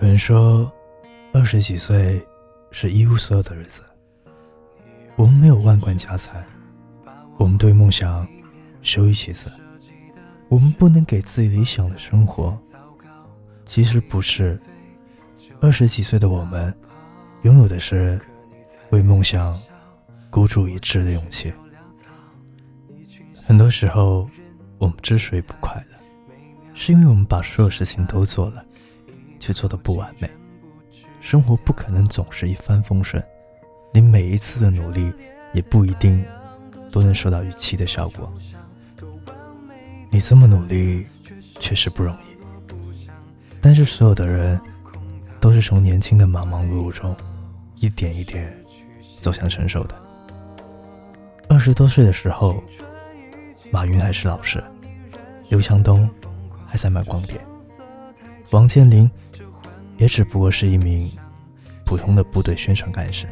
有人说，二十几岁是一无所有的日子。我们没有万贯家财，我们对梦想羞于启齿，我们不能给自己理想的生活。其实不是，二十几岁的我们，拥有的是为梦想孤注一掷的勇气。很多时候，我们之所以不快乐，是因为我们把所有事情都做了。却做的不完美，生活不可能总是一帆风顺，你每一次的努力也不一定都能收到预期的效果。你这么努力确实不容易，但是所有的人都是从年轻的忙忙碌碌中一点一点走向成熟的。二十多岁的时候，马云还是老师，刘强东还在卖光碟。王健林也只不过是一名普通的部队宣传干事。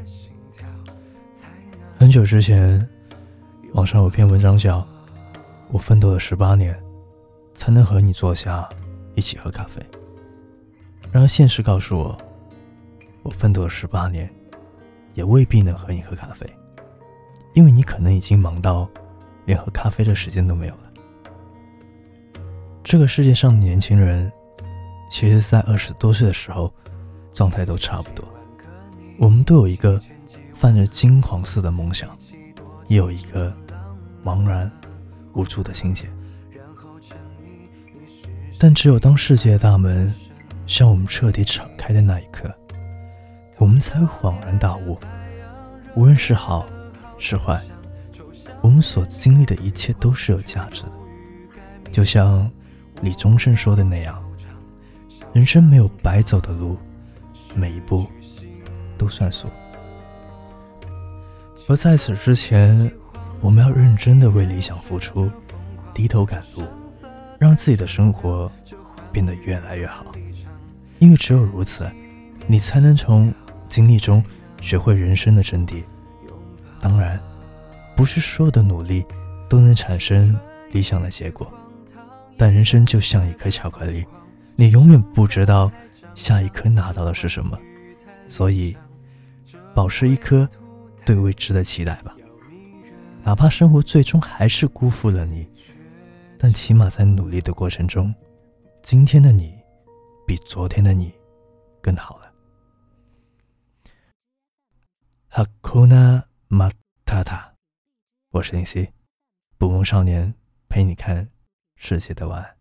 很久之前，网上有篇文章叫《我奋斗了十八年，才能和你坐下一起喝咖啡》。然而现实告诉我，我奋斗了十八年，也未必能和你喝咖啡，因为你可能已经忙到连喝咖啡的时间都没有了。这个世界上的年轻人。其实，在二十多岁的时候，状态都差不多。我们都有一个泛着金黄色的梦想，也有一个茫然无助的心结。但只有当世界的大门向我们彻底敞开的那一刻，我们才会恍然大悟：无论是好是坏，我们所经历的一切都是有价值的。就像李宗盛说的那样。人生没有白走的路，每一步都算数。而在此之前，我们要认真的为理想付出，低头赶路，让自己的生活变得越来越好。因为只有如此，你才能从经历中学会人生的真谛。当然，不是所有的努力都能产生理想的结果，但人生就像一颗巧克力。你永远不知道下一颗拿到的是什么，所以保持一颗对未知的期待吧。哪怕生活最终还是辜负了你，但起码在努力的过程中，今天的你比昨天的你更好了。哈库纳马塔塔，我是林夕，不梦少年陪你看世界的晚安。